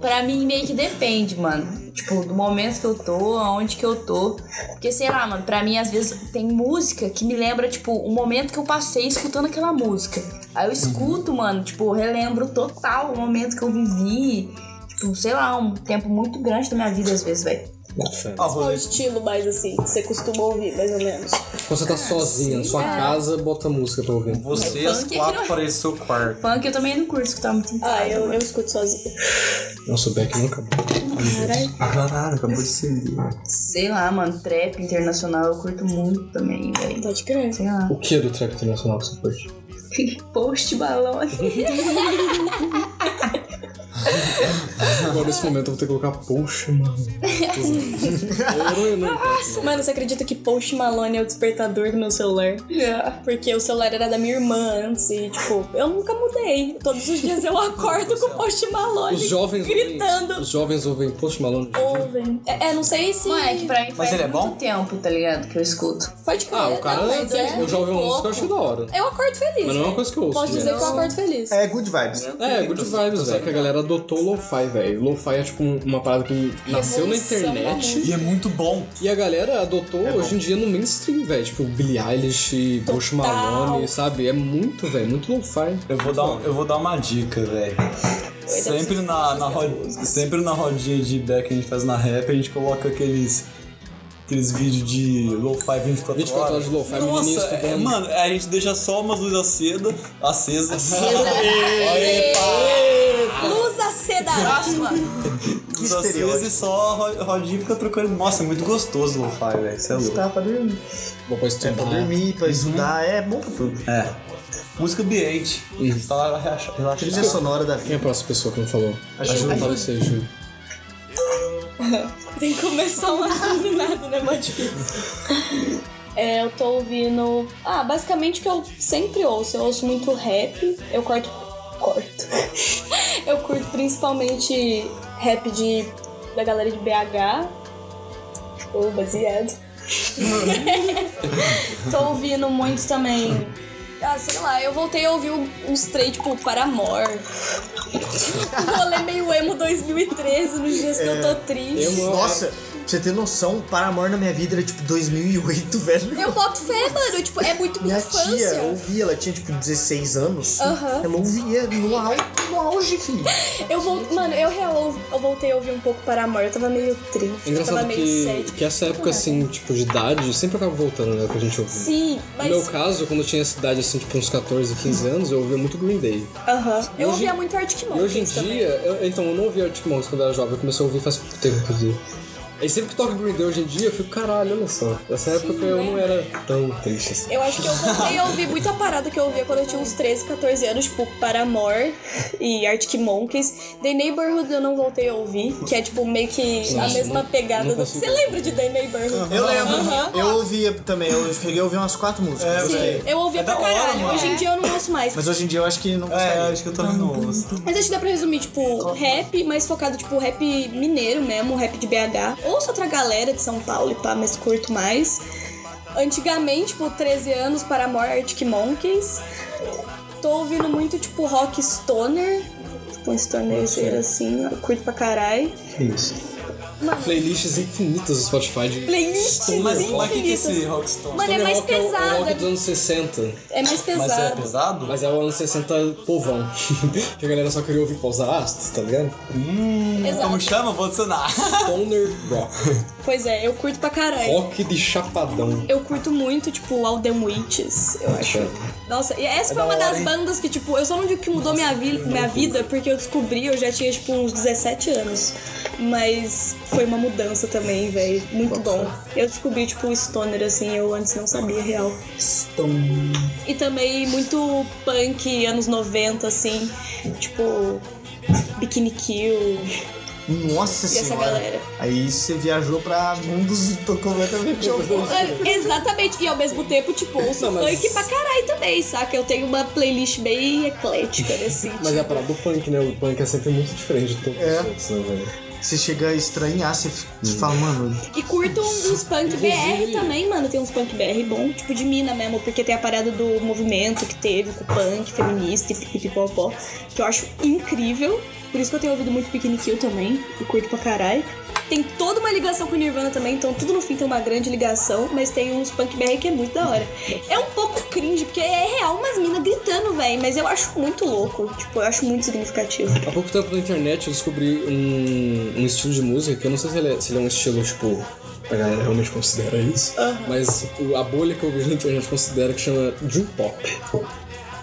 Pra mim, meio que depende, mano. Tipo, do momento que eu tô, aonde que eu tô. Porque, sei lá, mano, pra mim, às vezes, tem música que me lembra, tipo, o momento que eu passei escutando aquela música. Aí eu escuto, mano, tipo, relembro total o momento que eu vivi. Tipo, sei lá, um tempo muito grande da minha vida, às vezes, velho. Ah, Qual o estilo mais assim que você costuma ouvir, mais ou menos? Quando você tá sozinha na sua casa, bota música pra ouvir. Você as é quatro não- paredes do seu quarto. Funk eu também não curto escutar muito em casa. Ah, eu, eu escuto sozinha. Nossa, o Beck nunca. Caralho. Caralho, acabou de ser. Sei lá, mano, trap internacional eu curto muito também, velho. Pode crer. Sei lá. O que é do trap internacional que você curte? Post Malone. Agora nesse momento eu vou ter que colocar, poxa, mano. eu não, eu não. Mano, você acredita que Post Malone é o despertador do meu celular? Porque o celular era da minha irmã antes e, tipo, eu nunca mudei. Todos os dias eu acordo com Post Malone Os jovens gritando. Ouvem, os jovens ouvem Post Malone. Ouvem. É, é, não sei se. Mano, é que pra mim faz ele é muito bom? tempo, tá ligado? Que eu escuto. Pode crer. Ah, o cara. não, mas é eu já ouvi uma música que eu achei da hora. Eu acordo feliz. Mas não é uma coisa que eu ouço. Posso dizer que eu acordo feliz. É good vibes. É, good vibes, velho. Que a galera adotou lo-fi, velho. Lo-fi é tipo um- uma parada que nasceu na Revolução internet. E é muito bom. E a galera adotou hoje em dia no mainstream, velho. Tipo, Billie Eilish, Post Malone, sabe? É muito, velho. Muito lo-fi. Eu vou dar, um- eu vou dar uma dica, velho. Sempre na, na ro- sempre na rodinha de back que a gente faz na rap, a gente coloca aqueles aqueles vídeos de lo-fi 24, 24 horas de lo-fi, menininho Nossa, estudando. é, mano, a gente deixa só umas luzes acedas, acesas. Luz aceda. Próxima. Luz acesa e só a ro- rodinha fica trocando. Nossa, é muito gostoso o lo-fi, velho. Você é louco. Tá pra dormir. Bom pra É estudar. pra dormir, pra estudar, é bom pra tudo. É. Música ambiente. Você tá lá relaxa- Trilha sonora da Quem é vida. a próxima pessoa que não falou? A Ju. Fala você, Ju. Tem que começar um assunto do nada, né? Muito difícil. É, eu tô ouvindo. Ah, basicamente o que eu sempre ouço. Eu ouço muito rap. Eu corto. Corto. Eu curto principalmente rap de, da galera de BH. Ou baseado. tô ouvindo muito também. Ah, sei lá, eu voltei a ouvir uns três, tipo, Paramore. um rolê meio emo 2013, nos dias que eu tô triste. Emo- Nossa, pra você ter noção, Paramore na minha vida era tipo 2008, velho. Eu boto fé, mano. Tipo, é muito minha, Minha infância. tia ouvia, ela tinha tipo 16 anos. Aham. Ela ouvia no, au, no auge, filho. Eu vou, mano, eu real, eu voltei a ouvir um pouco para amor. Eu tava meio triste, É eu tava engraçado meio que, sad. que essa época, assim, tipo, de idade, sempre acaba voltando, né, pra gente ouvir. Sim, No meu mas. caso, quando eu tinha essa idade, assim, tipo, uns 14, 15 anos, eu ouvia muito Green Day. Aham. Eu hoje- ouvia muito Arctic E hoje em Monkeys também. dia, eu- então, eu não ouvia Arctic Monkeys quando eu era jovem, eu comecei a ouvir faz pouco tempo, inclusive. Aí sempre que toca Green Day hoje em dia, eu fico, caralho, olha só. Nessa época eu não era tão triste assim. Eu acho que eu voltei a ouvir muita parada que eu ouvia quando eu tinha uns 13, 14 anos, tipo Paramore e Arctic Monkeys. The Neighborhood eu não voltei a ouvir, que é tipo meio que a mesma não- pegada não do. consigo. Você lembra de The Neighborhood? Eu lembro. Aham. Eu ouvia também, eu cheguei a ouvir umas quatro músicas. É, gostei. velho. Eu ouvia É pra hora, caralho. mano. Hoje em dia eu não ouço mais. Mas hoje em dia eu acho que não É, gostaria. acho que eu também não ouço. Mas acho que dá pra resumir, tipo, rap, mais focado, tipo, rap mineiro mesmo, rap de BH. Ouço outra galera de São Paulo e pá, mas curto mais. Antigamente, tipo, 13 anos, Paramore, Arctic Monkeys. Tô ouvindo muito, tipo, rock stoner. Tipo, um stonerzeiro assim, eu curto pra caralho. Que isso. Playlists infinitas do Spotify de. Playlists Stoner Mas, rock. mas o que, que é infinitas. esse Rockstone? Mano, é Stoner mais rock é o- É o pesado. rock dos anos 60. É mais Mas é pesado. pesado? Mas é o anos 60 povão. que a galera só queria ouvir pausar astros, tá ligado? Exato. Como chama? Vou adicionar. Stoner rock. Pois é, eu curto pra caralho. Rock de chapadão. Eu curto muito, tipo, All Them Witches, eu acho. Nossa, e essa foi da uma hora, das hein? bandas que, tipo, eu só não digo que mudou minha, vi minha vida, porque eu descobri, eu já tinha, tipo, uns 17 anos. Mas foi uma mudança também, velho. Muito bom. Eu descobri, tipo, o Stoner, assim, eu antes não sabia real. E também muito punk, anos 90, assim, tipo, Bikini Kill. Nossa essa senhora. galera? Aí você viajou pra mundos completamente opostos. É, Exatamente, e ao mesmo tempo, tipo, ouço Não, mas- funk pra caralho também, saca? Eu tenho uma playlist bem eclética nesse Mas é a parada do punk, né? O punk é sempre muito diferente de todos É. outros, né, velho? Você chega a estranhar, você fala, mano, E curto uns, uns punk BR também, mano. Tem uns punk BR bom, tipo de mina mesmo, porque tem a parada do movimento que teve com o punk feminista e pipipipopó, que eu acho incrível. Por isso que eu tenho ouvido muito Bikini Kill também, e curto pra caralho. Tem toda uma ligação com o Nirvana também, então tudo no fim tem uma grande ligação, mas tem uns punk BR que é muito da hora. É um pouco cringe, porque é real umas minas gritando, velho, mas eu acho muito louco. Tipo, eu acho muito significativo. Há pouco tempo na internet eu descobri um, um estilo de música que eu não sei se ele é, se ele é um estilo, tipo, a galera realmente considera isso, mas o- a bolha que eu vejo na internet considera que chama Dream Pop.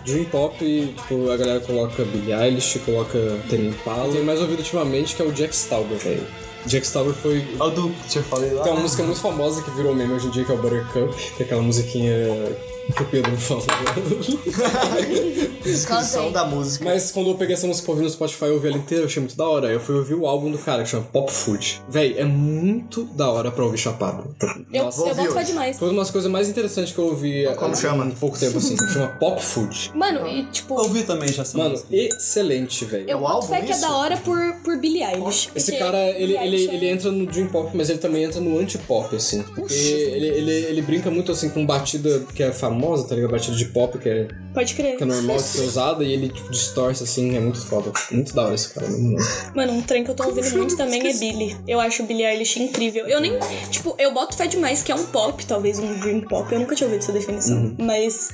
Dream Pop, tipo, a galera coloca Billie Eilish, coloca Tame Impala. Tem mais ouvido ultimamente que é o Jack Stauber, velho. Jack Stauber foi Olha o do que eu falei lá. Tem uma música muito famosa que virou meme hoje em dia, que é o Buttercup, que é aquela musiquinha que o Pedro falou. descrição da música. Mas quando eu peguei essa música pra ouvir no Spotify, eu ouvi ela inteira, eu achei muito da hora. Aí eu fui ouvir o álbum do cara, que chama Pop Food. Véi, é muito da hora pra ouvir chapado. Eu, Nossa, eu fé hoje. demais. Foi uma das coisas mais interessantes que eu ouvi Como há chama? há pouco tempo, assim. chama Pop Food. Mano, e tipo. Ouvi também já essa Mano, música. excelente, velho. Eu o boto fé que é da hora por, por Billie Eilish. Esse porque cara, ele, Billie ele, Eilish é- ele entra no Dream Pop, mas ele também entra no anti-pop, assim. Porque ele, ele, ele brinca muito, assim, com batida que é famosa, tá ligado? Batida de pop, que é, Pode crer. que é normal de ser usada, e ele tipo, distorce, assim, é muito foda. Muito da hora esse cara, mesmo. Mano, um trem que eu tô ouvindo muito também é Billie. Eu acho Billie Eilish incrível. Eu nem. Tipo, eu boto fé demais que é um pop, talvez um dream pop. Eu nunca tinha ouvido essa definição. Uhum. Mas.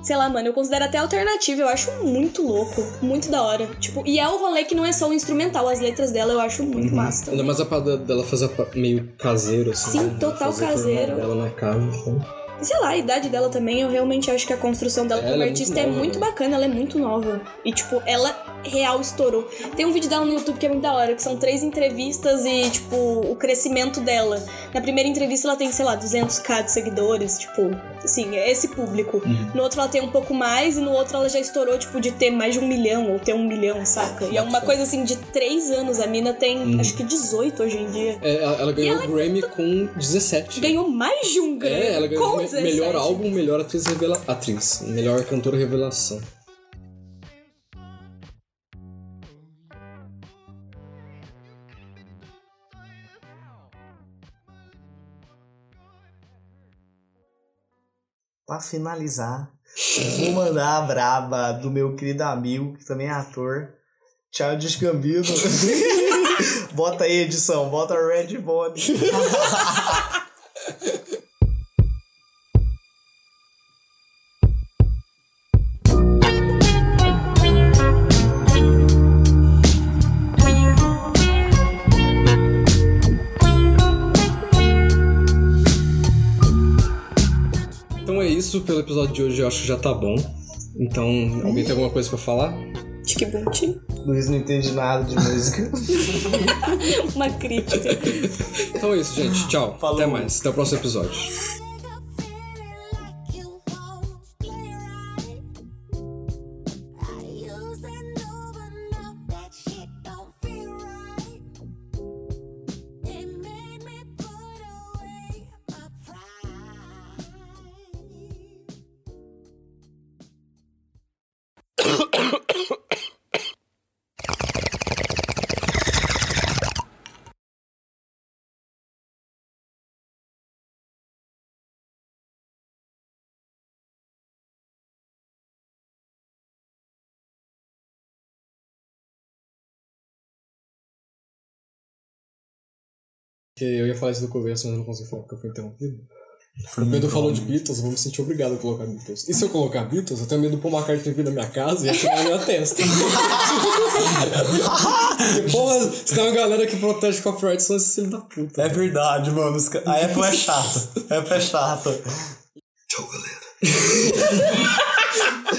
Sei lá, mano, eu considero até alternativa. Eu acho muito louco. Muito da hora. Tipo, e é um rolê que não é só o instrumental. As letras dela eu acho muito massa. também. Ainda mais a parada dela fazer meio caseiro, assim. Sim, né? total Fazer caseiro. dela na casa, assim. E sei lá, a idade dela também, eu realmente acho que a construção dela Ela como é muito artista é nova, muito né? bacana, ela é muito nova. E, tipo, ela real estourou. Tem um vídeo dela no YouTube que é muito da hora, que são três entrevistas e, tipo, o crescimento dela. Na primeira entrevista ela tem, sei lá, 200k de seguidores, tipo, assim, é esse público. Uhum. No outro ela tem um pouco mais e no outro ela já estourou, tipo, de ter mais de um milhão ou ter um milhão, saca? E é uma coisa, assim, de três anos. A mina tem, Uhum. acho que 18 hoje em dia. É, ela, ganhou ela o Grammy com 17. Ganhou mais de um Grammy É, ela ganhou com me- 17. melhor álbum, melhor atriz revela atriz, melhor cantora revelação. Pra finalizar, vou mandar a braba do meu querido amigo, que também é ator, Charles Gambino. bota aí, edição, bota Red Bone. isso pelo episódio de hoje, eu acho que já tá bom. Então, alguém tem alguma coisa pra falar? Tchiquibum-tchim. Luiz não entende nada de música. Uma crítica. Então é isso, gente. Tchau. Até mais. Até o próximo episódio. Que eu ia falar isso no começo, mas eu não consegui falar porque eu fui interrompido. O Pedro falou de Beatles, eu vou me sentir obrigado a colocar Beatles. E se eu colocar Beatles, eu tenho medo de pôr uma carta vir na minha casa e atirar na minha testa. Porra, se tem uma galera que protege copyright, são esses filhos da puta. É verdade, mano. A Apple é chata. A Apple é chata. Tchau, galera.